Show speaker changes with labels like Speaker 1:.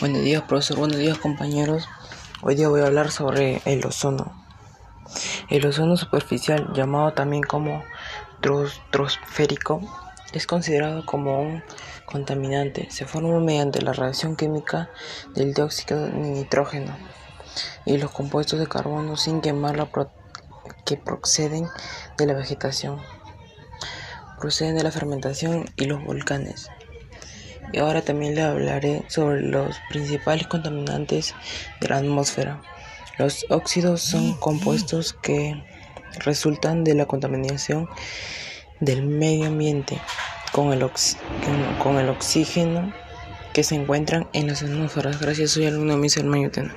Speaker 1: Buenos días, profesor. Buenos días, compañeros. Hoy día voy a hablar sobre el ozono. El ozono superficial, llamado también como troposférico, es considerado como un contaminante. Se forma mediante la reacción química del dióxido de nitrógeno y los compuestos de carbono sin quemar que proceden de la vegetación, proceden de la fermentación y los volcanes. Y ahora también le hablaré sobre los principales contaminantes de la atmósfera. Los óxidos son compuestos que resultan de la contaminación del medio ambiente con el, con el oxígeno que se encuentran en las atmósferas. Gracias, soy alumno de Mr. Mayuten.